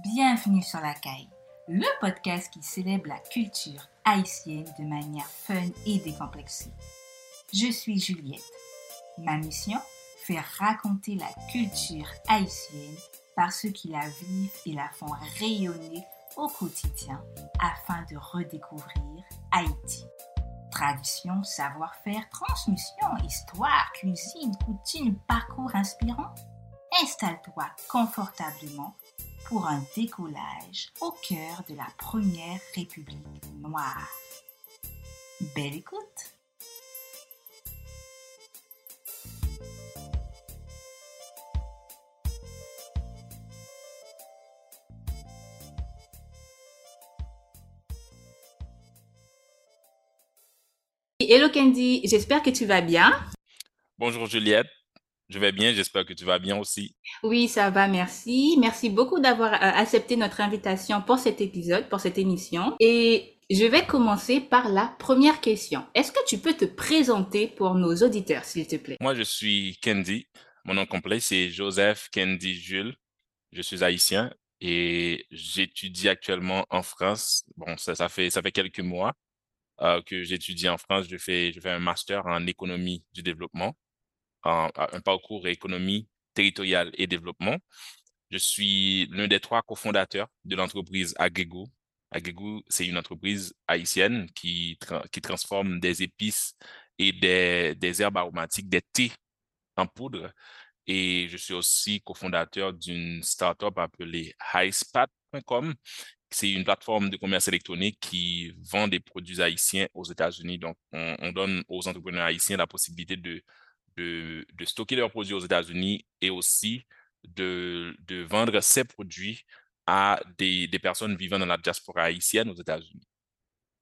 Bienvenue sur la caille, le podcast qui célèbre la culture haïtienne de manière fun et décomplexée. Je suis Juliette. Ma mission Faire raconter la culture haïtienne par ceux qui la vivent et la font rayonner au quotidien afin de redécouvrir Haïti. Tradition, savoir-faire, transmission, histoire, cuisine, coutume, parcours inspirant. Installe-toi confortablement pour un décollage au cœur de la première République noire. Belle écoute! Hello Candy, j'espère que tu vas bien. Bonjour Juliette, je vais bien, j'espère que tu vas bien aussi. Oui, ça va, merci. Merci beaucoup d'avoir euh, accepté notre invitation pour cet épisode, pour cette émission. Et je vais commencer par la première question. Est-ce que tu peux te présenter pour nos auditeurs, s'il te plaît? Moi, je suis Candy. Mon nom complet, c'est Joseph Candy Jules. Je suis haïtien et j'étudie actuellement en France. Bon, ça, ça, fait, ça fait quelques mois euh, que j'étudie en France. Je fais, je fais un master en économie du développement, un parcours économie territoriale et développement. Je suis l'un des trois cofondateurs de l'entreprise Agrego. Agrego, c'est une entreprise haïtienne qui, qui transforme des épices et des, des herbes aromatiques, des thés en poudre. Et je suis aussi cofondateur d'une startup appelée highspat.com. C'est une plateforme de commerce électronique qui vend des produits haïtiens aux États-Unis. Donc, on, on, donne aux entrepreneurs haïtiens la possibilité de, de, stocker leurs produits aux États-Unis et aussi de, de, vendre ces produits à des, des, personnes vivant dans la diaspora haïtienne aux États-Unis.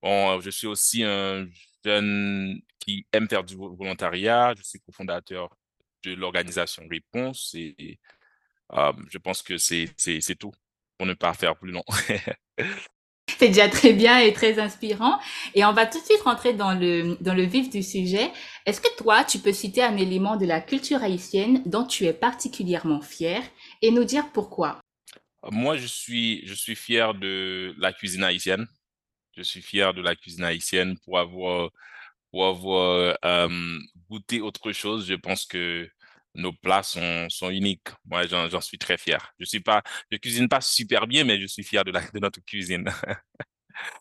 Bon, je suis aussi un jeune qui aime faire du volontariat. Je suis cofondateur de l'organisation Réponse et, euh, je pense que c'est tout pour ne pas faire plus long. c'est déjà très bien et très inspirant. Et on va tout de suite rentrer dans le, dans le vif du sujet. Est-ce que toi, tu peux citer un élément de la culture haïtienne dont tu es particulièrement fier et nous dire pourquoi? Moi, je suis, je suis fier de la cuisine haïtienne. Je suis fier de la cuisine haïtienne pour avoir, pour avoir euh, goûté autre chose. Je pense que nos plats sont, sont uniques. Moi, j'en suis très fier. Je suis pas, je cuisine pas super bien, mais je suis fier de, la, de notre cuisine.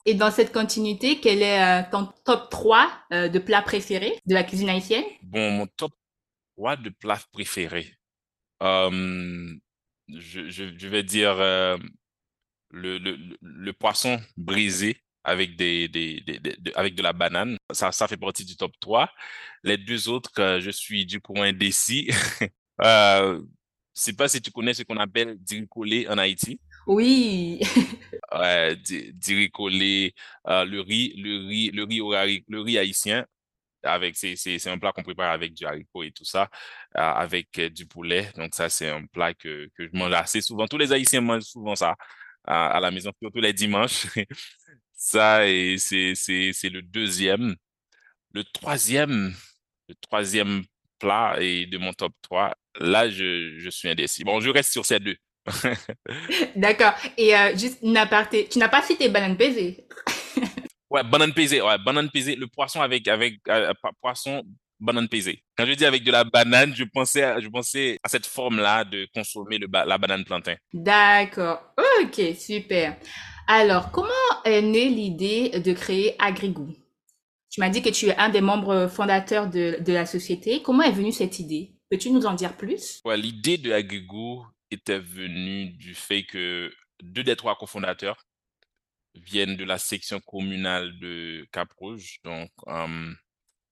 Et dans cette continuité, quel est euh, ton top 3 euh, de plats préférés de la cuisine haïtienne? Bon, mon top 3 de plats préférés. Euh, je, je, je, vais dire euh, le, le, le, poisson brisé avec, des, des, des, des, avec de la banane. Ça, ça fait partie du top 3. Les deux autres, euh, je suis du coin indécis. euh, je sais pas si tu connais ce qu'on appelle diricolé en Haïti. Oui. ouais, diricolé, euh, le riz, le riz, le riz, le riz haïtien. Avec, c'est, c'est, c'est un plat qu'on prépare avec du haricot et tout ça, euh, avec euh, du poulet. Donc ça, c'est un plat que, que je mange assez souvent. Tous les Haïtiens mangent souvent ça à, à la maison, surtout les dimanches. Ça, et c'est, c'est, c'est le deuxième. Le troisième, le troisième plat et de mon top 3, là, je, je suis indécis. Bon, je reste sur ces deux. D'accord. Et euh, juste une aparté, tu n'as pas cité banane pesée. ouais, banane pesée, ouais, banane pesée, le poisson avec, avec euh, poisson, banane pesée. Quand je dis avec de la banane, je pensais à, je pensais à cette forme-là de consommer le, la banane plantain. D'accord. Ok, super. Alors, comment est née l'idée de créer Agrigou? Tu m'as dit que tu es un des membres fondateurs de, la société. Comment est venue cette idée? Peux-tu nous en dire plus? L'idée de Agrigou était venue du fait que deux des trois cofondateurs viennent de la section communale de Cap-Rouge. Donc, euh,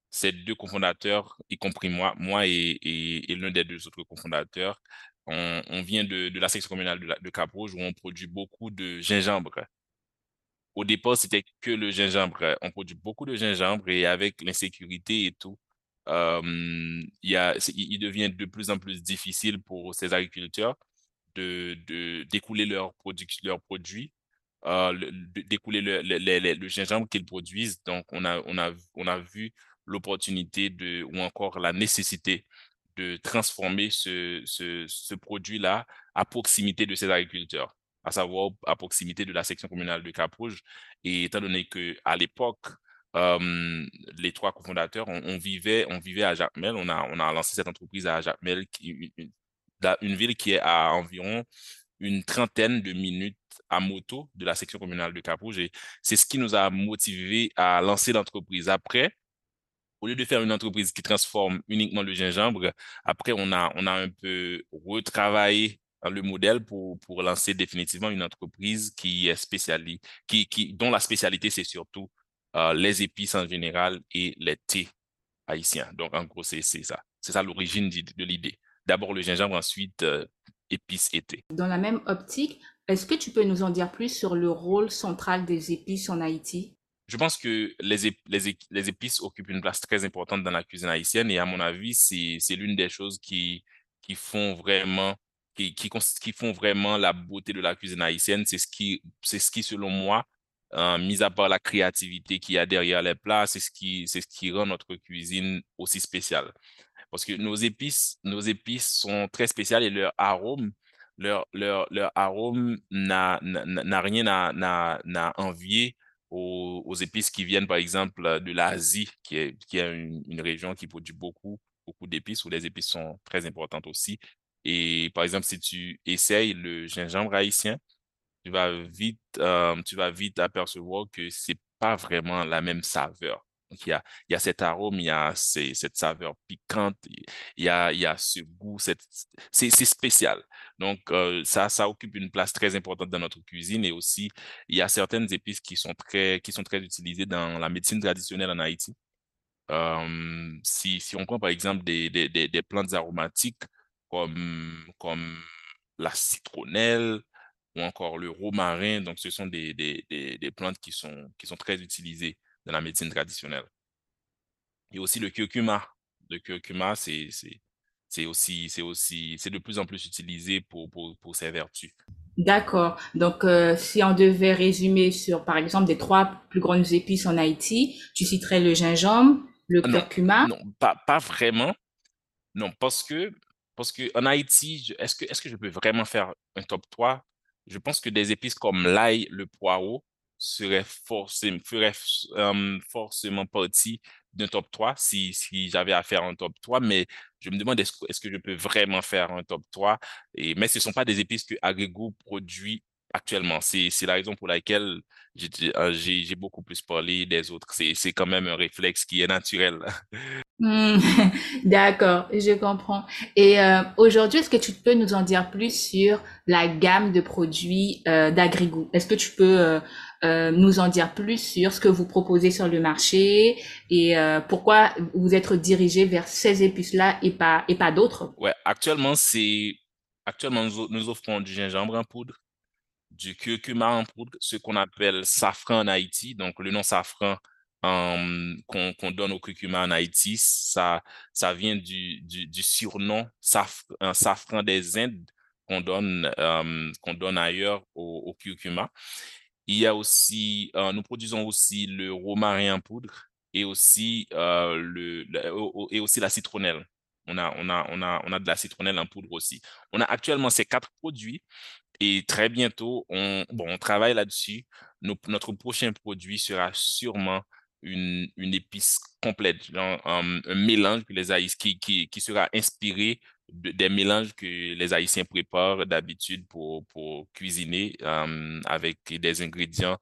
ces deux cofondateurs, y compris moi, moi et, l'un des deux autres cofondateurs, on, vient de, de, la section communale de, de Cap-Rouge où on produit beaucoup de gingembre. Au départ, c'était que le gingembre. On produit beaucoup de gingembre et avec l'insécurité et tout, euh, il, devient de plus en plus difficile pour ces agriculteurs de, d'écouler leurs produits, euh, d'écouler le, gingembre qu'ils produisent. Donc, on a, vu l'opportunité ou encore la nécessité de transformer ce, ce produit-là à proximité de ces agriculteurs. à savoir à proximité de la section communale de Cap-Rouge. Et étant donné qu'à l'époque, euh, les trois cofondateurs, on, on, vivait, on vivait à Jacmel. On a, on a lancé cette entreprise à Jacmel, une, une, une ville qui est à environ une trentaine de minutes à moto de la section communale de Cap-Rouge. Et c'est ce qui nous a motivés à lancer l'entreprise. Après, au lieu de faire une entreprise qui transforme uniquement le gingembre, après, on a, on a un peu retravaillé le modèle pour, pour lancer définitivement une entreprise qui est spécialisée, qui, qui, dont la spécialité, c'est surtout euh, les épices en général et les thés haïtiens. Donc, en gros, c'est ça. C'est ça l'origine de l'idée. D'abord le gingembre, ensuite euh, épices et thé. Dans la même optique, est-ce que tu peux nous en dire plus sur le rôle central des épices en Haïti? Je pense que les, les, épices occupent une place très importante dans la cuisine haïtienne et à mon avis, c'est l'une des choses qui, qui font vraiment qui, font vraiment la beauté de la cuisine haïtienne. C'est ce qui, c'est ce qui, selon moi, euh, mis à part la créativité qu'il y a derrière les plats, c'est ce qui, c'est ce qui rend notre cuisine aussi spéciale. Parce que nos épices, nos épices sont très spéciales et leur arôme, leur, leur, leur arôme n'a, n'a rien à, à envier aux, aux, épices qui viennent, par exemple, de l'Asie, qui est, qui est une, une, région qui produit beaucoup, beaucoup d'épices, où les épices sont très importantes aussi. Et par exemple, si tu essayes le gingembre haïtien, tu vas vite, euh, tu vas vite apercevoir que c'est pas vraiment la même saveur. Donc, il y a, il y a cet arôme, il y a cette saveur piquante, il y a, il y a ce goût, c'est spécial. Donc, euh, ça, ça occupe une place très importante dans notre cuisine et aussi, il y a certaines épices qui sont très, qui sont très utilisées dans la médecine traditionnelle en Haïti. Euh, si, si on prend par exemple des, des, des plantes aromatiques comme, comme la citronnelle, ou encore le romarin. Donc, ce sont des, des, des, plantes qui sont, qui sont très utilisées dans la médecine traditionnelle. Et aussi le curcuma. Le curcuma, c'est aussi, c'est aussi, c'est de plus en plus utilisé pour, pour, pour ses vertus. D'accord. Donc, euh, si on devait résumer sur, par exemple, des trois plus grandes épices en Haïti, tu citerais le gingembre, le curcuma? Non, pas, pas vraiment. Non, parce que, parce que en Haïti, est-ce que, est-ce que je peux vraiment faire un top 3? je pense que des épices comme l'ail, le poireau seraient forcément, feraient euh, forcément partie d'un top 3 si, si j'avais à faire un top 3, mais je me demande est-ce que je peux vraiment faire un top 3, et, mais ce ne sont pas des épices que Agrego produit actuellement. C'est la raison pour laquelle euh, j'ai beaucoup plus parlé des autres. C'est quand même un réflexe qui est naturel. Hmm, d'accord, je comprends. Et euh, aujourd'hui, est-ce que tu peux nous en dire plus sur la gamme de produits euh, d'Agrigou? Est-ce que tu peux euh, euh, nous en dire plus sur ce que vous proposez sur le marché et euh, pourquoi vous êtes dirigé vers ces épices-là et pas et pas d'autres? Ouais, actuellement c'est actuellement nous, nous offrons du gingembre en poudre, du curcuma en poudre, ce qu'on appelle safran en Haïti. Donc, le nom safran qu'on donne au curcuma en Haïti, ça, ça vient du, du, surnom safran des Indes qu'on donne, donne ailleurs au, au, curcuma. Il y a aussi, euh, nous produisons aussi le romarin en poudre et aussi, euh, le, et aussi la citronnelle. On a, on, a, on, a, on a de la citronnelle en poudre aussi. On a actuellement ces quatre produits et très bientôt, on, bon, on travaille là-dessus. Notre prochain produit sera sûrement une, une épice complète, un, mélange que les Haïtiens, qui, qui, qui sera inspiré de, des mélanges que les Haïtiens préparent d'habitude pour, pour cuisiner euh, avec des ingrédients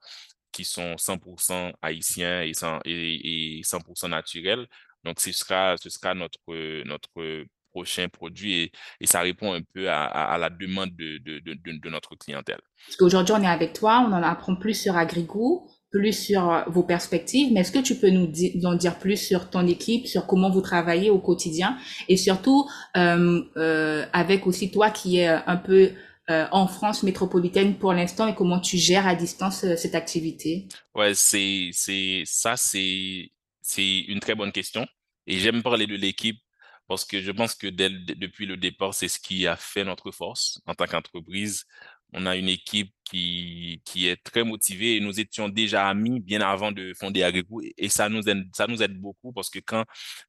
qui sont 100% haïtiens et, 100, et, et 100% naturels. Donc, ce sera, ce sera notre, notre prochain produit et, ça répond un peu à, la demande de, de, de, de, notre clientèle. Parce qu'aujourd'hui, on est avec toi, on en apprend plus sur Agrigou, plus sur vos perspectives, mais est-ce que tu peux nous en dire plus sur ton équipe, sur comment vous travaillez au quotidien et surtout euh, euh, avec aussi toi qui est un peu euh, en France métropolitaine pour l'instant et comment tu gères à distance euh, cette activité? Ouais, c'est, c'est, ça, c'est, c'est une très bonne question. Et j'aime parler de l'équipe parce que je pense que depuis le départ, c'est ce qui a fait notre force en tant qu'entreprise. On a une équipe qui, qui est très motivée et nous étions déjà amis bien avant de fonder Agrégou et ça nous aide, ça nous aide beaucoup parce que quand,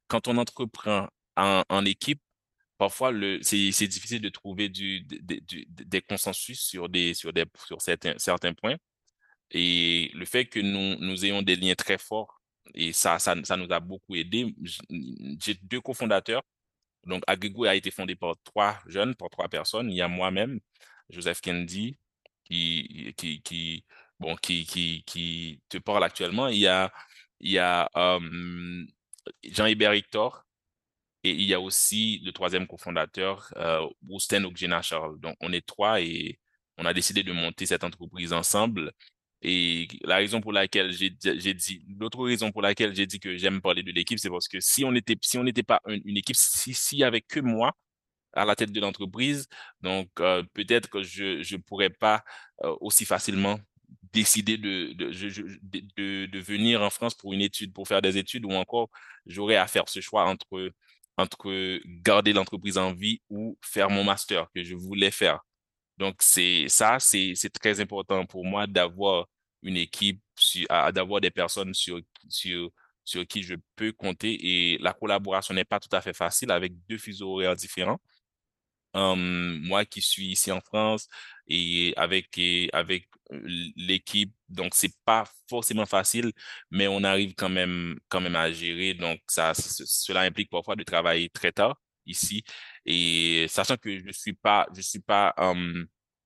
quand on entreprend en, équipe, parfois, c'est, difficile de trouver du, des consensus sur, des, sur, des, sur certains, certains points. Et le fait que nous, nous ayons des liens très forts, et ça, ça, ça nous a beaucoup aidé. J'ai deux cofondateurs. Donc, Agrigo a été fondé par trois jeunes, par trois personnes. Il y a moi-même, Joseph Kennedy, qui, qui, qui, bon, qui, qui, qui te parle actuellement. Il y a, il y a Jean-Hébert Hector, et il y a aussi le troisième cofondateur, euh, Ousten Charles. Donc, on est trois et on a décidé de monter cette entreprise ensemble. Et la raison pour laquelle j'ai dit, l'autre raison pour laquelle j'ai dit que j'aime parler de l'équipe, c'est parce que si on était, si n'était pas une, équipe, s'il si, y avait que moi à la tête de l'entreprise, donc euh, peut-être que je ne pourrais pas euh, aussi facilement décider de de, venir en France pour une étude, pour faire des études, ou encore j'aurais à faire ce choix entre, entre garder l'entreprise en vie ou faire mon master que je voulais faire. Donc, c'est ça, c'est très important pour moi d'avoir une équipe, d'avoir des personnes sur, sur, sur qui je peux compter. Et la collaboration n'est pas tout à fait facile avec deux fuseaux horaires différents. Moi qui suis ici en France et avec, avec l'équipe, donc c'est pas forcément facile, mais on arrive quand même, quand même à gérer. Donc, ça, cela implique parfois de travailler très tard ici. Et sachant que je suis pas, je suis pas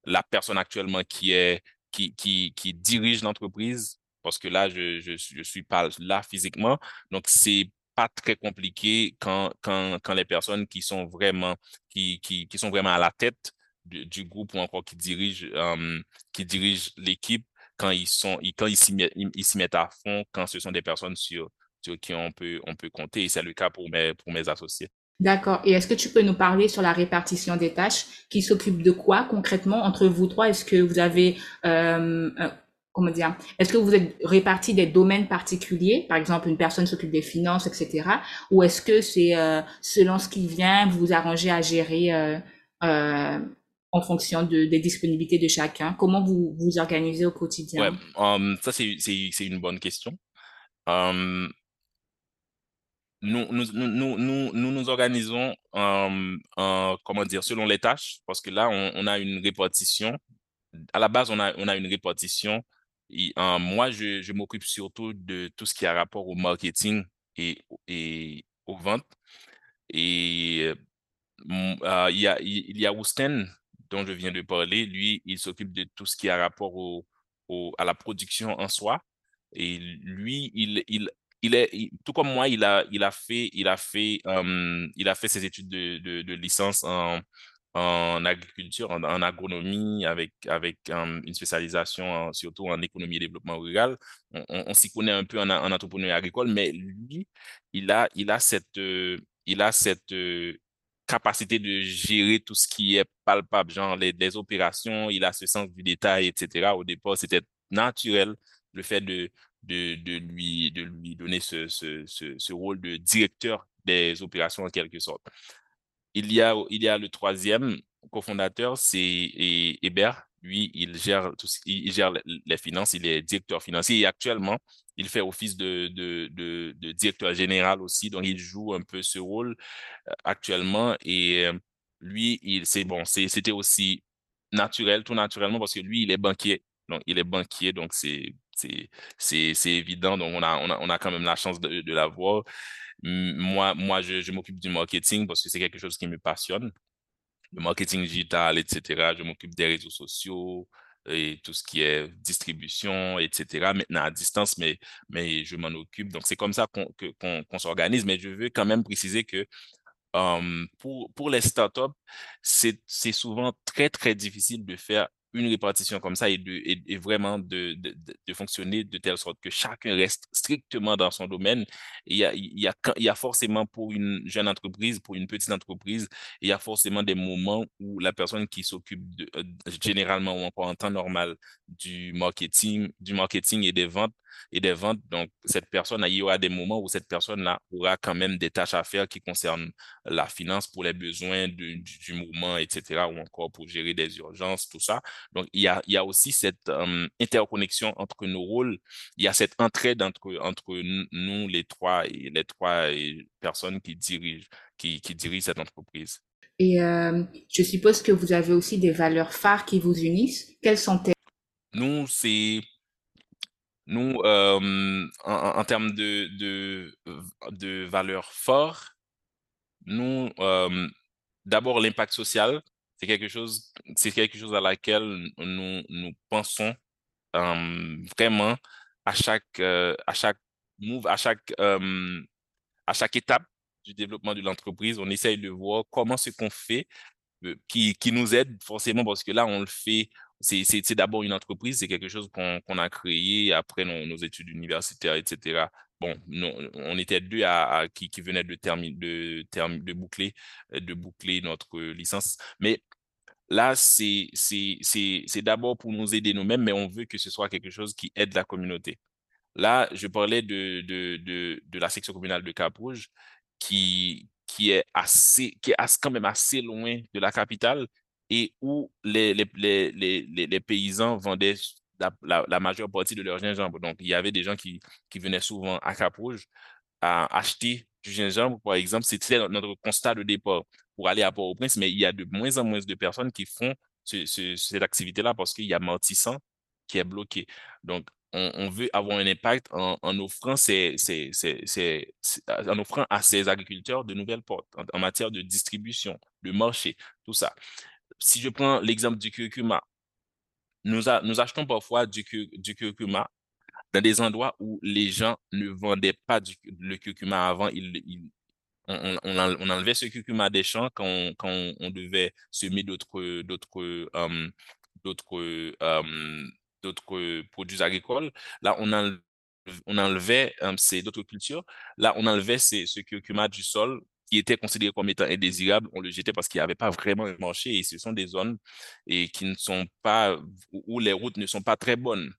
la personne actuellement qui est qui, qui dirige l'entreprise, parce que là, je, je, je suis pas là physiquement. Donc, c'est pas très compliqué quand, quand, quand les personnes qui sont vraiment, qui, qui, qui sont vraiment à la tête du, groupe ou encore qui dirigent, um, qui dirigent l'équipe, quand ils sont, quand ils s'y mettent, ils s'y mettent à fond, quand ce sont des personnes sur, sur qui on peut, on peut compter. Et c'est le cas pour mes, pour mes associés. D'accord. Et est-ce que tu peux nous parler sur la répartition des tâches? Qui s'occupe de quoi concrètement entre vous trois? Est-ce que vous avez, euh, comment dire Est-ce que vous êtes répartis des domaines particuliers Par exemple, une personne s'occupe des finances, etc. Ou est-ce que c'est euh, selon ce qui vient, vous vous arrangez à gérer euh, euh, en fonction de, des disponibilités de chacun? Comment vous vous organisez au quotidien? Ça c'est une bonne question. Nous, nous, nous, nous, nous, organisons, comment dire, selon les tâches, parce que là, on, on, a une répartition. À la base, on a, on a une répartition. Moi, je, m'occupe surtout de tout ce qui a rapport au marketing et, aux ventes. Et euh, il y a, il y a Ousten, dont je viens de parler. Lui, il s'occupe de tout ce qui a rapport à la production en soi. Et lui, il, il, il est tout comme moi, il il il euh, il a fait ses études de, de, de licence en, en agriculture, en, agronomie, avec avec une spécialisation surtout en économie et développement rural. On, s'y connaît un peu en, en entrepreneuriat agricole, mais lui, il a il a cette il a cette capacité de gérer tout ce qui est palpable, genre les, les opérations, il a ce sens du détail, etc. Au départ, c'était naturel le fait de de, lui, de lui donner ce, ce, ce, rôle de directeur des opérations en quelque sorte. Il y a, il y a le troisième cofondateur, c'est Hébert. Lui, il gère, il gère les finances, il est directeur financier et actuellement, il fait office de, directeur général aussi. Donc, il joue un peu ce rôle euh, actuellement et euh, lui, c'est bon, c'était aussi naturel, tout naturellement parce que lui, il est banquier. Donc, il est banquier, donc c'est évident. Donc, on a quand même la chance de, de l'avoir. Moi, moi, je, m'occupe du marketing parce que c'est quelque chose qui me passionne. Le marketing digital, etc. Je m'occupe des réseaux sociaux et tout ce qui est distribution, etc. Maintenant à distance, mais, mais je m'en occupe. Donc, c'est comme ça qu'on qu'on s'organise. Mais je veux quand même préciser que um, pour, pour les startups, c'est souvent très, très difficile de faire une répartition comme ça et, de, et, vraiment de, de, fonctionner de telle sorte que chacun reste strictement dans son domaine. il y a, il y a, il y a forcément pour une jeune entreprise, pour une petite entreprise, il y a forcément des moments où la personne qui s'occupe euh, généralement ou encore en temps normal du marketing, du marketing et des ventes et des ventes. Donc, cette personne, il y aura des moments où cette personne-là aura quand même des tâches à faire qui concernent la finance pour les besoins du, du, moment, etc., ou encore pour gérer des urgences, tout ça. Donc, il y a, il y a aussi cette euh, interconnexion entre nos rôles. Il y a cette entraide entre, entre nous, les trois, et les trois personnes qui dirigent, qui, qui dirigent cette entreprise. Et euh, je suppose que vous avez aussi des valeurs phares qui vous unissent. Quelles sont-elles? Nous, c'est nous euh, en, en, termes de, de, de valeurs fortes, nous euh, d'abord l'impact social, c'est quelque chose, c'est quelque chose à laquelle nous nous pensons euh, vraiment à chaque euh, à chaque à chaque euh, à chaque étape du développement de l'entreprise, on essaye de voir comment ce qu'on fait euh, qui, qui nous aide forcément parce que là, on le fait, c'est d'abord une entreprise, c'est quelque chose qu'on a créé après nos, études universitaires, etc. Bon, nous, on était deux à, qui, qui venaient de, de, de, boucler, de boucler notre licence. Mais là, c'est d'abord pour nous aider nous-mêmes, mais on veut que ce soit quelque chose qui aide la communauté. Là, je parlais de, de, de, de la section communale de Cap-Rouge qui, qui, est assez, qui est quand même assez loin de la capitale et où les, les, les, les, paysans vendaient la, la, la, majeure partie de leur gingembre. Donc, il y avait des gens qui, qui venaient souvent à Cap-Rouge à acheter du gingembre, par exemple. C'était notre constat de départ pour aller à Port-au-Prince, mais il y a de moins en moins de personnes qui font ce, ce, cette activité-là parce qu'il y a Martissan qui est bloqué. Donc, on, veut avoir un impact en, offrant ces, en offrant à ces agriculteurs de nouvelles portes en, matière de distribution, de marché, tout ça. Si je prends l'exemple du curcuma, nous, achetons parfois du, curcuma dans des endroits où les gens ne vendaient pas du, le curcuma avant, on, enlevait ce curcuma des champs quand on, on, devait semer d'autres d'autres um, d'autres um, d'autres produits agricoles. Là, on, enlevait, um, ces d'autres cultures. Là, on enlevait ces, ce curcuma du sol qui était considéré comme étant indésirable, on le jetait parce qu'il n'y avait pas vraiment un marché et ce sont des zones et qui ne sont pas, où les routes ne sont pas très bonnes.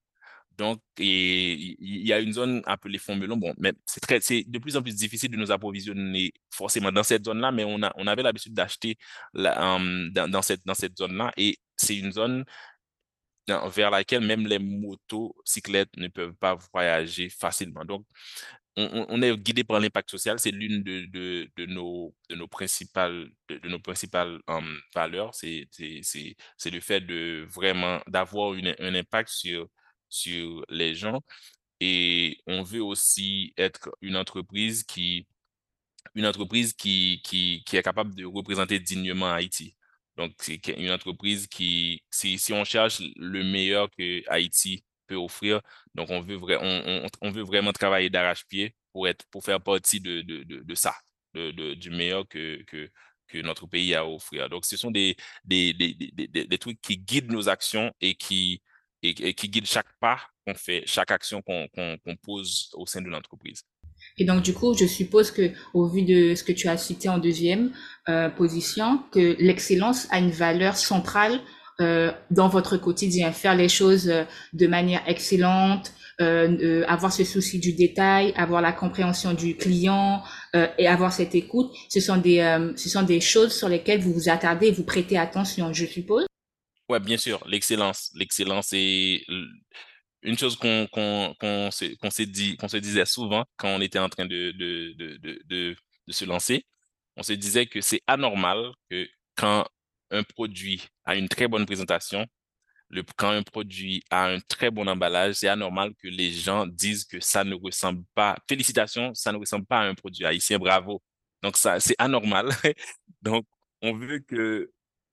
Donc, il y a une zone appelée Fond Melon. Bon, mais c'est de plus en plus difficile de nous approvisionner forcément dans cette zone-là, mais on a, on avait l'habitude d'acheter um, dans, cette, dans cette zone-là et c'est une zone vers laquelle même les motocyclettes ne peuvent pas voyager facilement. Donc, on, est guidé par l'impact social. C'est l'une de, de, nos, de nos principales, de, de nos principales um, valeurs. C'est le fait de vraiment d'avoir un impact sur, sur les gens. Et on veut aussi être une entreprise qui, une entreprise qui, qui, qui est capable de représenter dignement Haïti. Donc, c'est une entreprise qui, si, si on cherche le meilleur que Haïti peut offrir, donc on veut, vra on, on, veut vraiment travailler d'arrache-pied pour, être, pour faire partie de, de, de, de ça, du meilleur que, que, que notre pays a à offrir. Donc, ce sont des, des, des, des, des trucs qui guident nos actions et qui, et, et qui guident chaque pas qu'on fait, chaque action qu'on qu qu pose au sein de l'entreprise. Et donc, du coup, je suppose que, au vu de ce que tu as cité en deuxième euh, position, que l'excellence a une valeur centrale euh, dans votre quotidien. Faire les choses euh, de manière excellente, euh, euh, avoir ce souci du détail, avoir la compréhension du client euh, et avoir cette écoute, ce sont des, ce sont des choses sur lesquelles vous vous attardez vous prêtez attention, je suppose? Ouais, bien sûr, l'excellence, l'excellence est une chose qu'on se, disait souvent quand on était en train de, de, de, de se lancer. On se disait que c'est anormal que quand un produit a une très bonne présentation, le, quand un produit a un très bon emballage, c'est anormal que les gens disent que ça ne ressemble pas. Félicitations, ça ne ressemble pas à un produit haïtien, bravo. Donc ça, c'est anormal. Donc on veut que,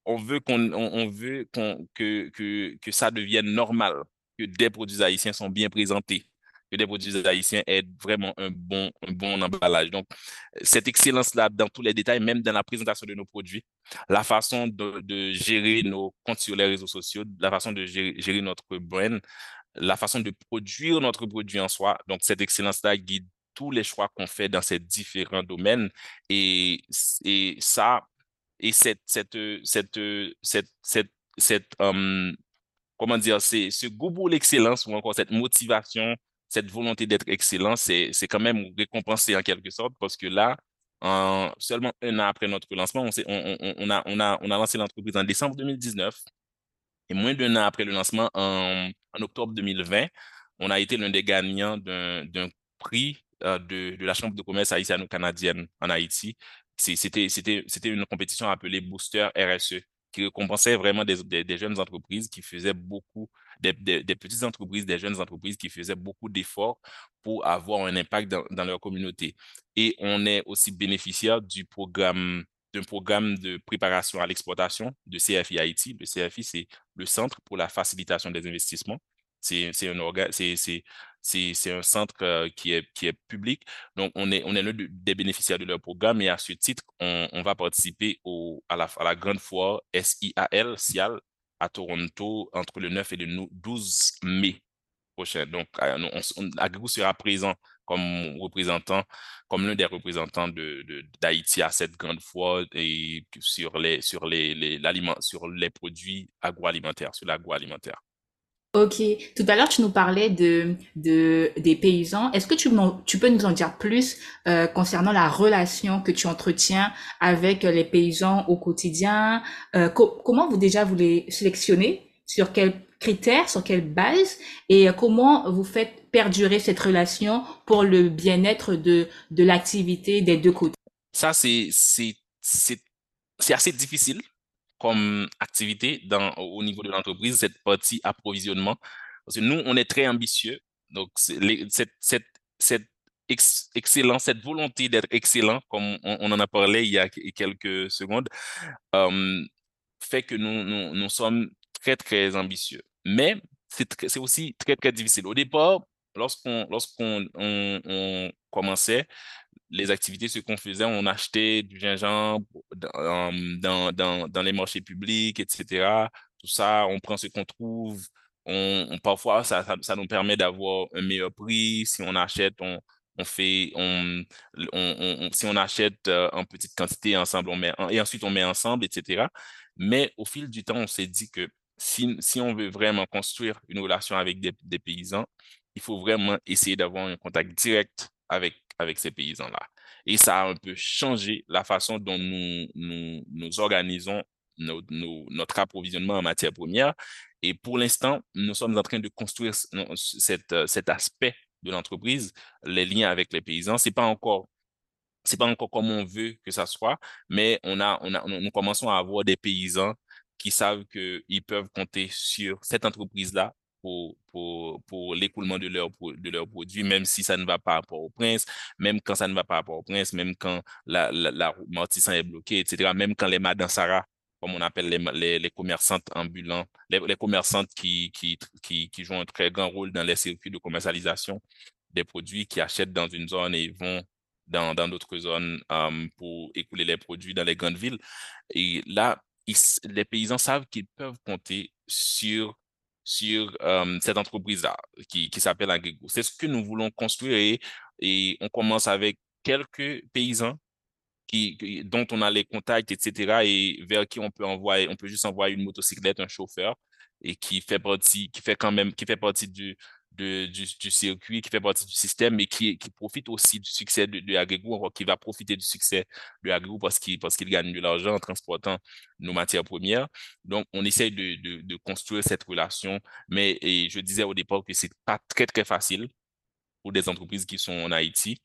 on veut qu'on, on, veut qu'on, que, que, que ça devienne normal, que des produits haïtiens sont bien présentés que des produits haïtiens aient vraiment un bon, un bon emballage. Donc, cette excellence-là dans tous les détails, même dans la présentation de nos produits, la façon de, de gérer nos comptes sur les réseaux sociaux, la façon de gérer, gérer notre brand, la façon de produire notre produit en soi. Donc, cette excellence-là guide tous les choix qu'on fait dans ces différents domaines. Et, et ça, et cette, cette, cette, cette, cette, cette um, comment dire, c'est ce goût pour l'excellence ou encore cette motivation cette volonté d'être excellent, c'est quand même récompensé en quelque sorte parce que là, en, seulement un an après notre lancement, on, on, on, a, on, a, on a lancé l'entreprise en décembre 2019 et moins d'un an après le lancement, en, octobre 2020, on a été l'un des gagnants d'un prix euh, de, de la Chambre de commerce haïtiano-canadienne en Haïti c'était, une compétition appelée Booster RSE qui récompensait vraiment des, des, jeunes entreprises qui faisaient beaucoup, des, des, petites entreprises, des jeunes entreprises qui faisaient beaucoup d'efforts pour avoir un impact dans, dans, leur communauté. Et on est aussi bénéficiaire du programme d'un programme de préparation à l'exportation de CFI Haïti. Le CFI, c'est le Centre pour la facilitation des investissements. C'est un, un centre euh, qui, est, public. Donc, on est, on l'un des bénéficiaires de leur programme et à ce titre, on, on va participer à, la, grande foire SIAL, SIAL à Toronto entre le 9 et le 12 mai prochain. Donc, euh, on, sera présent comme représentant, comme l'un des représentants d'Haïti à cette grande foire et sur les produits agroalimentaires, sur l'agroalimentaire. Ok, tout à l'heure tu nous parlais de, de des paysans. Est-ce que tu, tu peux nous en dire plus euh, concernant la relation que tu entretiens avec les paysans au quotidien? Euh, Comment vous déjà vous les sélectionnez? Sur quels critères? Sur quelle base? Et comment vous faites perdurer cette relation pour le bien-être de, de l'activité des deux côtés? Ça, c'est assez difficile comme activité au niveau de l'entreprise, cette partie approvisionnement. Parce que nous, on est très ambitieux. Donc, cette, cette, cette excellence, cette volonté d'être excellent, comme on, en a parlé il y a quelques secondes, euh, fait que nous, nous, nous, sommes très, très ambitieux. Mais c'est aussi très, très difficile. Au départ, lorsqu'on lorsqu'on on, on commençait, les activités, ce qu'on faisait, on achetait du gingembre dans, dans, dans, les marchés publics, etc. Tout ça, on prend ce qu'on trouve. On, parfois, ça, ça, nous permet d'avoir un meilleur prix. Si on achète, on, on fait, on, on, si on achète euh, en petite quantité ensemble, on met, et ensuite on met ensemble, etc. Mais au fil du temps, on s'est dit que si, si on veut vraiment construire une relation avec des, des paysans, il faut vraiment essayer d'avoir un contact direct avec avec ces paysans-là. Et ça a un peu changé la façon dont nous, nous, nous organisons notre approvisionnement en matières premières. Et pour l'instant, nous sommes en train de construire cette, euh, cet aspect de l'entreprise, les liens avec les paysans. C'est pas encore c'est pas encore comme on veut que ça soit, mais on a, on a, nous commençons à avoir des paysans qui savent qu'ils peuvent compter sur cette entreprise-là pour, pour, pour l'écoulement de leurs de leurs produits, même si ça ne va pas à Port-au-Prince, même quand ça ne va pas à Port-au-Prince, même quand la, la, la est bloquée, etc., même quand les madansara, comme on appelle les, les, commerçantes ambulants, les, commerçantes qui, qui, qui, qui jouent un très grand rôle dans les circuits de commercialisation des produits, qui achètent dans une zone et vont dans d'autres zones um, pour écouler les produits dans les grandes villes. Et là, les paysans savent qu'ils peuvent compter sur sur euh, cette entreprise-là qui, qui s'appelle Agrego. C'est ce que nous voulons construire et, et, on commence avec quelques paysans qui, dont on a les contacts, etc. et vers qui on peut envoyer, on peut juste envoyer une motocyclette, un chauffeur et qui fait partie, qui fait quand même, qui fait partie du, du, circuit, qui fait partie du système, mais qui, qui profite aussi du succès de, de qui va profiter du succès de Agrego parce qu'il parce qu'il gagne de l'argent en transportant nos matières premières. Donc, on essaye de, de, construire cette relation, mais je disais au départ que c'est pas très, très facile pour des entreprises qui sont en Haïti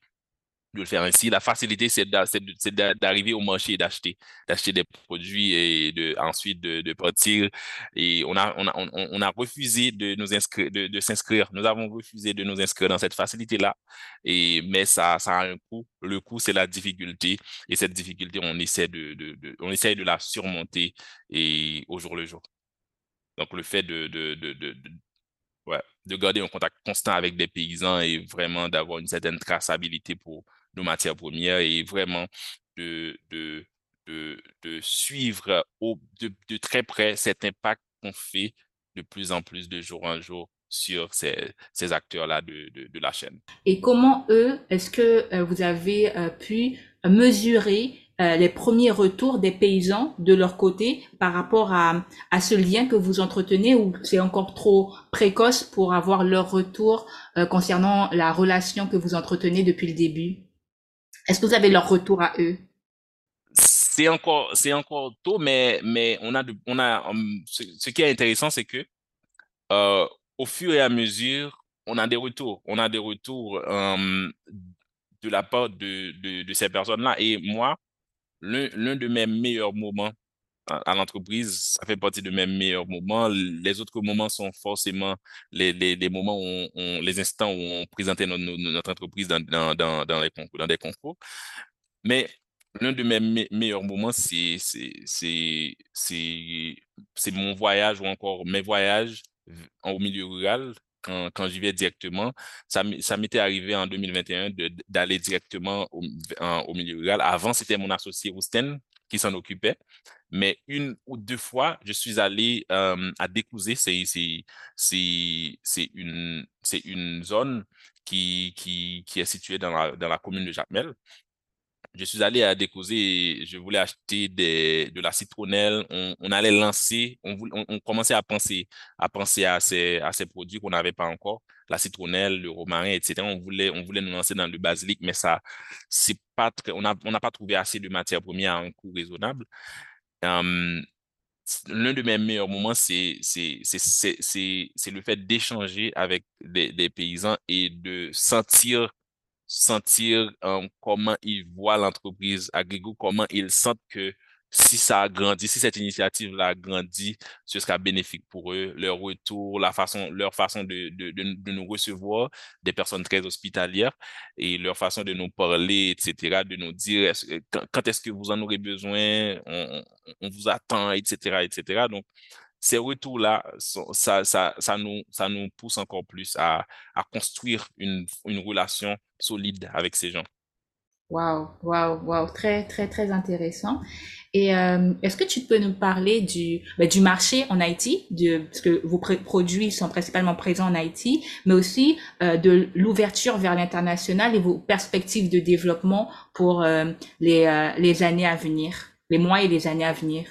de le faire ainsi. La facilité, c'est d'arriver au marché et d'acheter, d'acheter des produits et de, ensuite de, de partir. Et on a, refusé de nous inscrire, de, s'inscrire. Nous avons refusé de nous inscrire dans cette facilité-là. Et, mais ça, a un coût. Le coût, c'est la difficulté. Et cette difficulté, on essaie de, on essaie de la surmonter et au jour le jour. Donc, le fait de, de, de, de garder un contact constant avec des paysans et vraiment d'avoir une certaine traçabilité pour, nos matières premières et vraiment de, de, de, de suivre au, de, de, très près cet impact qu'on fait de plus en plus de jour en jour sur ces, ces acteurs-là de, de, de, la chaîne. Et comment eux, est-ce que euh, vous avez euh, pu mesurer euh, les premiers retours des paysans de leur côté par rapport à, à ce lien que vous entretenez ou c'est encore trop précoce pour avoir leur retour concernant la relation que vous entretenez depuis le début? Est-ce que vous avez leur retour à eux? C'est encore, c'est encore tôt, mais, mais on a, on a, hum, ce, qui est intéressant, c'est que euh, au fur et à mesure, on a des retours. On a des retours hum, de la part de, de, de ces personnes-là. Et moi, l'un de mes meilleurs moments à, l'entreprise, ça fait partie de mes meilleurs moments. Les autres moments sont forcément les, moments les instants où on présentait notre, entreprise dans, des concours. Mais l'un de mes meilleurs moments, c'est, mon voyage ou encore mes voyages au milieu rural quand, quand j'y vais directement. Ça, m'était arrivé en 2021 d'aller directement au, au, milieu rural. Avant, c'était mon associé Rousten qui s'en occupait. Mais une ou deux fois, je suis allé à Découzé. C'est, une, zone qui, est située dans la, commune de Jacmel je suis allé à découser et je voulais acheter de la citronnelle. On, allait lancer, on, commençait à penser, à penser à ces, produits qu'on n'avait pas encore, la citronnelle, le romarin, etc. On voulait, nous lancer dans le basilic, mais ça, pas on n'a pas trouvé assez de matières premières à un coût raisonnable. L'un de mes meilleurs moments, c'est le fait d'échanger avec des, paysans et de sentir sentir comment ils voient l'entreprise. Agricole, comment ils sentent que si ça a grandi, si cette initiative-là a grandi, ce sera bénéfique pour eux, leur retour, leur façon de, nous recevoir, des personnes très hospitalières, et leur façon de nous parler, etc., de nous dire quand, est-ce que vous en aurez besoin, on, vous attend, etc., etc. Donc, ces retours-là, ça, nous, pousse encore plus à, construire une relation solide avec ces gens. Waouh, waouh, waouh, très, très, très intéressant. Et euh, est-ce que tu peux nous parler du, bah, du marché en Haïti, de, parce que vos produits sont principalement présents en Haïti, mais aussi euh, de l'ouverture vers l'international et vos perspectives de développement pour euh, les, les années à venir, les mois et les années à venir?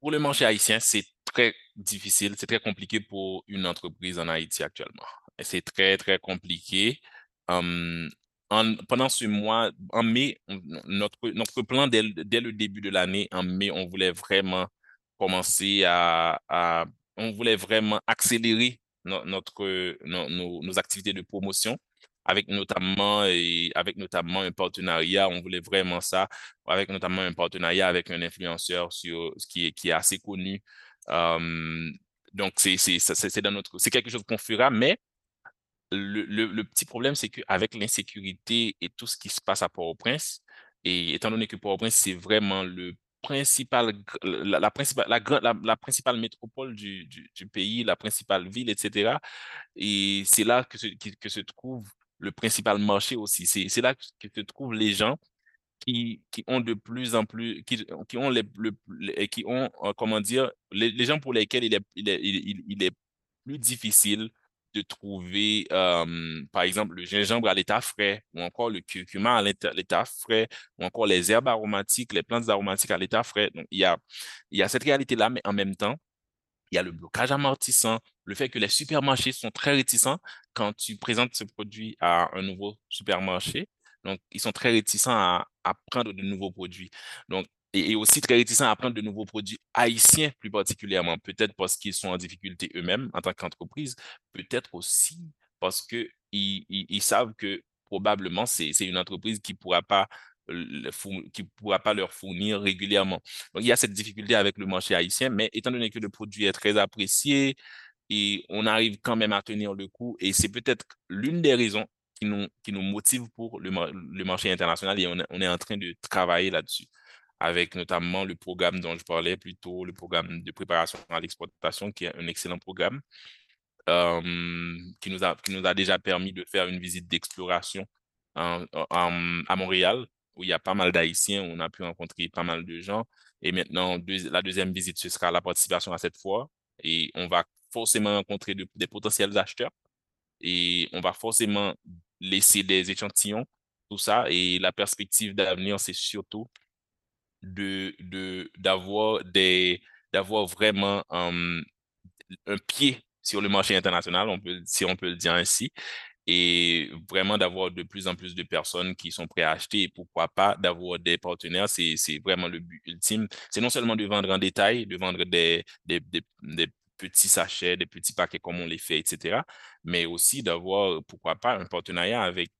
Pour le marché haïtien, c'est très difficile, c'est très compliqué pour une entreprise en Haïti actuellement. C'est très, très compliqué. Um, en, pendant ce mois, en mai, notre, notre plan dès, le début de l'année, en mai, on voulait vraiment commencer à, on voulait vraiment accélérer notre, nos, activités de promotion avec notamment et avec notamment un partenariat, on voulait vraiment ça, avec notamment un partenariat avec un influenceur sur qui est qui est assez connu. Euh, donc, c'est quelque chose qu'on fera, mais le, le, petit problème, c'est qu'avec l'insécurité et tout ce qui se passe à Port-au-Prince, et étant donné que Port-au-Prince, c'est vraiment le principal, la, principale, la, principale métropole du, du, pays, la principale ville, etc. Et c'est là que se, que se trouve le principal marché aussi. C'est là que se trouvent les gens qui, qui ont de plus en plus, qui, qui ont les, le, qui ont, euh, comment dire, les, les, gens pour lesquels il est, il est, il est plus difficile de trouver, euh, par exemple, le gingembre à l'état frais, ou encore le curcuma à l'état frais, ou encore les herbes aromatiques, les plantes aromatiques à l'état frais. Donc, il y a, il y a cette réalité-là, mais en même temps, il y a le blocage amortissant, le fait que les supermarchés sont très réticents quand tu présentes ce produit à un nouveau supermarché. Donc, ils sont très réticents à, à prendre de nouveaux produits. Donc, et, aussi très réticents à prendre de nouveaux produits haïtiens plus particulièrement, peut-être parce qu'ils sont en difficulté eux-mêmes en tant qu'entreprise, peut-être aussi parce qu'ils ils, savent que probablement c'est une entreprise qui ne pourra pas leur fournir régulièrement. Donc, il y a cette difficulté avec le marché haïtien, mais étant donné que le produit est très apprécié et on arrive quand même à tenir le coup, et c'est peut-être l'une des raisons qui nous, qui motive pour le, marché international et on, est en train de travailler là-dessus avec notamment le programme dont je parlais plus tôt, le programme de préparation à l'exportation, qui est un excellent programme, euh, qui, nous a, qui nous a déjà permis de faire une visite d'exploration à Montréal, où il y a pas mal d'Haïtiens, on a pu rencontrer pas mal de gens. Et maintenant, la deuxième visite, ce sera la participation à cette fois. Et on va forcément rencontrer de, des potentiels acheteurs. Et on va forcément laisser des échantillons, tout ça. Et la perspective d'avenir, c'est surtout de, de, d'avoir des, d'avoir vraiment un pied sur le marché international, si on peut le dire ainsi, et vraiment d'avoir de plus en plus de personnes qui sont prêtes à acheter et pourquoi pas d'avoir des partenaires, c'est, vraiment le but ultime. C'est non seulement de vendre en détail, de vendre des, des, des, petits sachets, des petits paquets comme on les fait, etc. Mais aussi d'avoir, pourquoi pas, un partenariat avec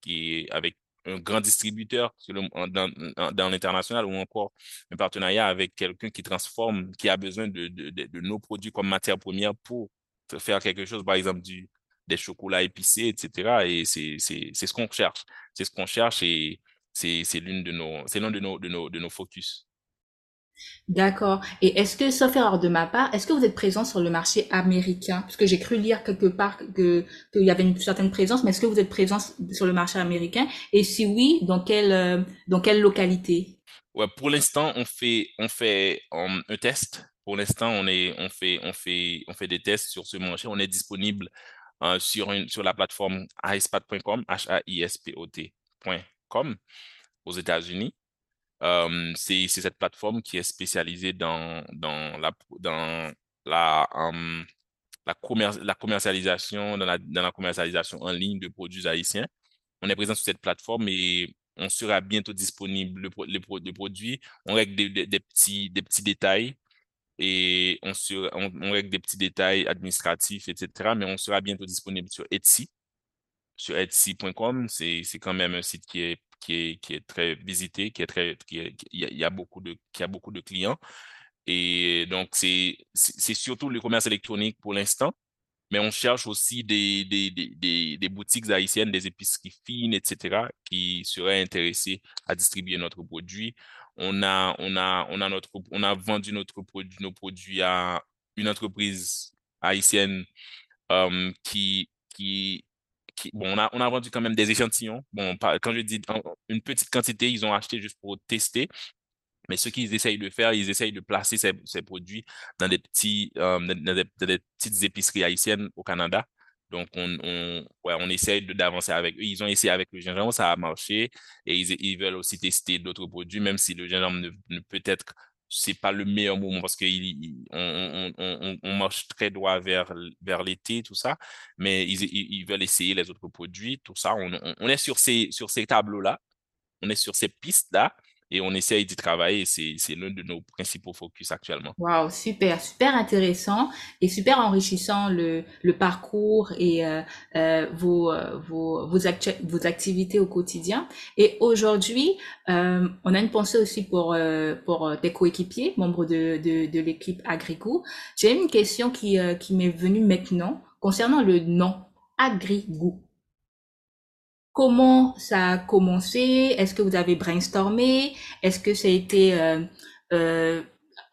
un grand distributeur dans, l'international ou encore un partenariat avec quelqu'un qui transforme, qui a besoin de, nos produits comme matière première pour faire quelque chose, par exemple du, des chocolats épicés, etc. Et c'est ce qu'on cherche. C'est ce qu'on cherche et c'est de nos, l'un de nos, de nos, de nos focus. D'accord. Et est-ce que, sauf erreur de ma part, est-ce que vous êtes présent sur le marché américain? Parce que j'ai cru lire quelque part que, qu'il y avait une certaine présence, mais est-ce que vous êtes présent sur le marché américain? Et si oui, dans quelle, euh, dans quelle localité? Pour l'instant, on fait, on fait um, un test. Pour l'instant, on on fait, on fait, on fait des tests sur ce marché. On est disponible euh, sur, une, sur la plateforme hispot.com, H-A-I-S-P-O-T.com aux États-Unis. C'est cette plateforme qui est spécialisée dans, la, commercialisation, dans la, commercialisation en ligne de produits haïtiens. On est présent sur cette plateforme et on sera bientôt disponible le, le, produit. On règle des, petits, des petits détails et on, on, règle des petits détails administratifs, etc. Mais on sera bientôt disponible sur Etsy. Sur Etsy.com, c'est quand même un site qui est, qui est, qui est très visité, qui est très, qui il y a beaucoup de, qui a beaucoup de clients. Et donc, c'est surtout le commerce électronique pour l'instant mais on cherche aussi des, des, des, des, boutiques haïtiennes, des épiceries fines, etc., qui seraient intéressées à distribuer notre produit on a, on a, on a, notre, on a vendu notre produit, nos produits à une entreprise haïtienne euh, qui, qui, on a, on vendu quand même des échantillons. Quand je dis une petite quantité, ils ont acheté juste pour tester. Mais ce qu'ils essayent de faire, ils essayent de placer ces, produits dans des petits, euh, dans des, petites épiceries haïtiennes au Canada donc, on, on, essaie d'avancer avec eux. Ils ont essayé avec le gingembre, ça a marché. Et ils, ils veulent aussi tester d'autres produits, même si le gingembre ne, ne peut-être c'est pas le meilleur moment parce qu'on on, on, marche très droit vers, vers l'été, tout ça. Mais ils, ils, veulent essayer les autres produits, tout ça. On, on est sur ces, sur ces tableaux-là. On est sur ces pistes-là et on essaye d'y travailler. C'est, l'un de nos principaux focus actuellement. Wow, super, super intéressant et super enrichissant le, le parcours et euh, euh, vos, euh, vos, vos, vos, activités au quotidien. Et aujourd'hui, euh, on a une pensée aussi pour, euh, pour tes coéquipiers, membres de, de, de l'équipe Agricou. J'ai une question qui, qui m'est venue maintenant concernant le nom Agrigou comment ça a commencé? Est-ce que vous avez brainstormé? Est-ce que ça a été euh, euh,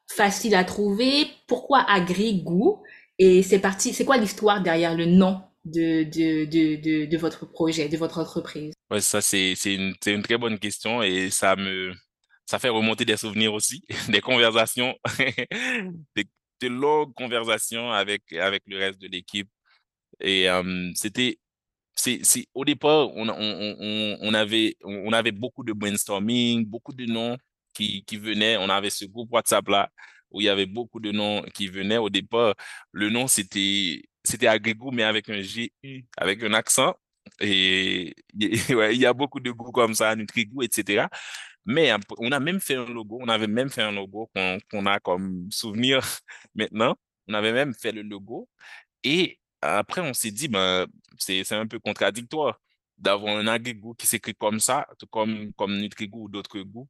facile à trouver? Pourquoi Agri-Goût Et c'est parti. C'est quoi l'histoire derrière le nom de, de, de, de, votre projet, de votre entreprise? Ouais, ça c'est une, une très bonne question et ça me ça fait remonter des souvenirs aussi, des conversations, des, de longues conversations avec avec le reste de l'équipe. Et euh, c'était c'est, au départ, on, on, on, avait, on avait beaucoup de brainstorming, beaucoup de noms qui, qui venaient. On avait ce groupe WhatsApp-là où il y avait beaucoup de noms qui venaient. Au départ, le nom, c'était, c'était mais avec un G, avec un accent. Et ouais, il y a beaucoup de goûts comme ça, Nutrigou, etc. Mais on a même fait un logo, on avait même fait un logo qu'on, qu'on a comme souvenir maintenant. On avait même fait le logo. Et après, on s'est dit, ben, c'est un peu contradictoire d'avoir un agrégou qui s'écrit comme ça, comme, comme Nutrigou ou d'autres goûts.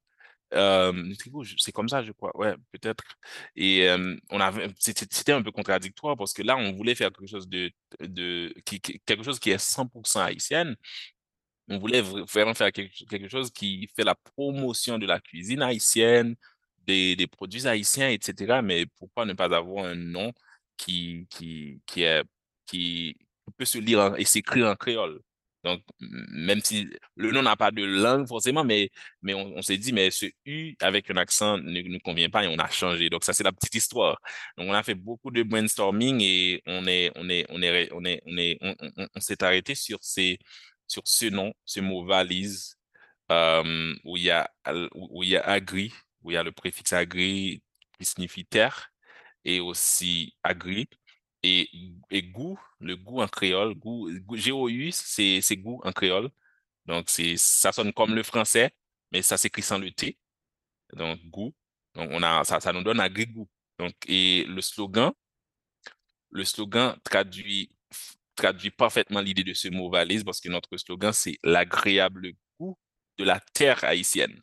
Euh, Nutrigou, c'est comme ça, je crois. Ouais, peut-être. Et c'était un peu contradictoire parce que là, on voulait faire quelque chose de, de qui, quelque chose qui est 100% haïtienne. On voulait vraiment faire quelque, chose qui fait la promotion de la cuisine haïtienne, des, des produits haïtiens, etc. Mais pourquoi ne pas avoir un nom qui, qui, qui est qui peut se lire et s'écrire en créole. Donc, même si le nom n'a pas de langue forcément, mais, mais on, s'est dit, mais ce U avec un accent ne nous convient pas et on a changé. Donc, ça, c'est la petite histoire. Donc, on a fait beaucoup de brainstorming et on est, on est, on est, on est, on est, on, s'est arrêté sur ces, sur ce nom, ce mot valise, euh, où il y a, où il y a agri, où il y a le préfixe agri qui signifie terre et aussi agri et, goût, le goût en créole, goût, G-O-U, c'est goût en créole. Donc, ça sonne comme le français, mais ça s'écrit sans le T. Donc, goût. Donc, on a, ça, ça nous donne agrégou. Donc, et le slogan, le slogan traduit, traduit parfaitement l'idée de ce mot valise parce que notre slogan, c'est l'agréable goût de la terre haïtienne.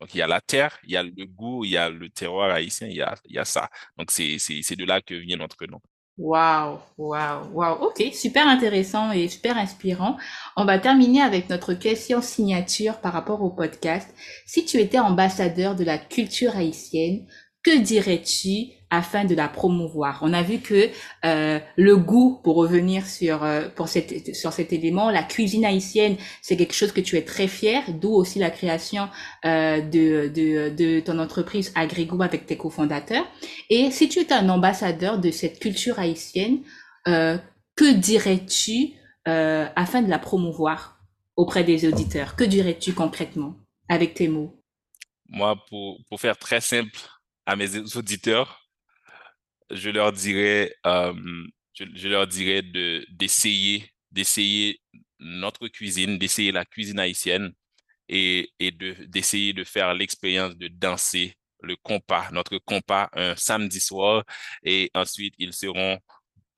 Donc, il y a la terre, il y a le goût, il y a le terroir haïtien, il y a, il y a ça. Donc, c'est de là que vient notre nom. Waouh, waouh, waouh. Ok, super intéressant et super inspirant. On va terminer avec notre question signature par rapport au podcast. Si tu étais ambassadeur de la culture haïtienne, que dirais-tu afin de la promouvoir? On a vu que euh, le goût, pour revenir sur euh, pour cette, sur cet élément, la cuisine haïtienne, c'est quelque chose que tu es très fier, d'où aussi la création euh, de, de, ton entreprise Agrégou avec tes cofondateurs. Et si tu étais un ambassadeur de cette culture haïtienne, que dirais-tu afin de la promouvoir auprès des auditeurs? Que dirais-tu concrètement avec tes mots? Moi, pour, pour faire très simple, à mes auditeurs, je leur dirais, euh, je, leur dirais de d'essayer, d'essayer notre cuisine, d'essayer la cuisine haïtienne et, et de d'essayer de faire l'expérience de danser le compas, notre compas un samedi soir et ensuite ils seront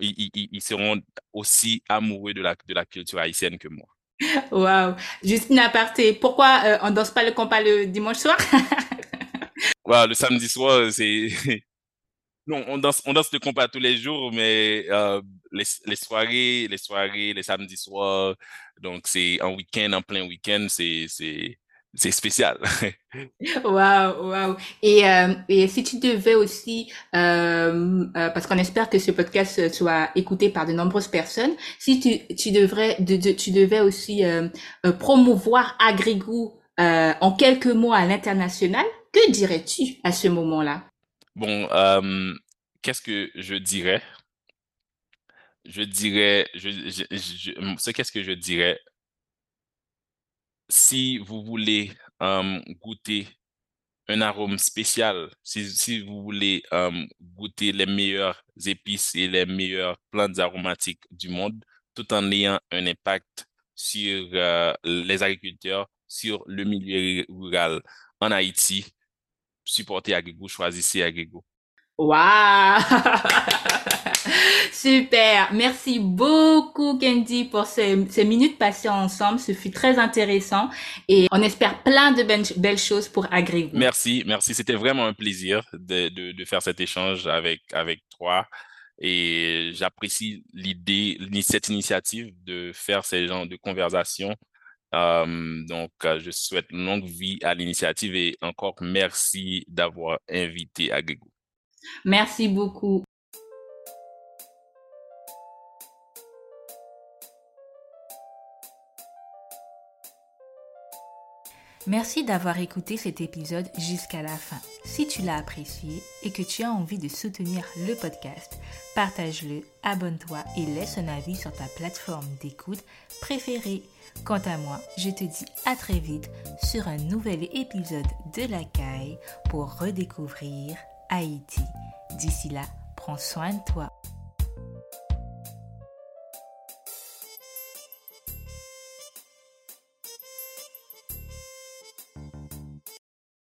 ils, seront aussi amoureux de la, de la culture haïtienne que moi. Waouh! Juste une aparté, pourquoi euh, on danse pas le compas le dimanche soir? le samedi soir, c'est. non, on danse, on danse le compas tous les jours, mais euh, les, les, soirées, les soirées, les samedis soirs, donc c'est un week-end, en plein week-end, c'est, c'est, c'est spécial. Waouh, waouh. Et, euh, et si tu devais aussi, euh, euh, parce qu'on espère que ce podcast soit écouté par de nombreuses personnes, si tu, tu devrais, de, de, tu devais aussi euh, euh, promouvoir Agrégou en quelques mots à l'international, que dirais-tu à ce moment-là? Bon, euh, qu'est-ce que je dirais? Je dirais, je, je, qu'est-ce que je dirais? Si vous voulez euh, goûter un arôme spécial, si, vous voulez euh, goûter les meilleures épices et les meilleures plantes aromatiques du monde, tout en ayant un impact sur les agriculteurs, sur le milieu rural en Haïti, supporter Agrigo, choisissez Agrigo. Waouh Super. Merci beaucoup, Candy, pour ces, ces, minutes passées ensemble. Ce fut très intéressant et on espère plein de belles, choses pour Agrigo. Merci, merci. C'était vraiment un plaisir de, de, de, faire cet échange avec, avec toi. Et j'apprécie l'idée, cette initiative de faire ces genres de conversations euh, donc, euh, je souhaite longue vie à l'initiative et encore merci d'avoir invité Agrégou. Merci beaucoup. Merci d'avoir écouté cet épisode jusqu'à la fin. Si tu l'as apprécié et que tu as envie de soutenir le podcast, partage-le, abonne-toi et laisse un avis sur ta plateforme d'écoute préférée. Quant à moi, je te dis à très vite sur un nouvel épisode de La Caille pour redécouvrir Haïti. D'ici là, prends soin de toi.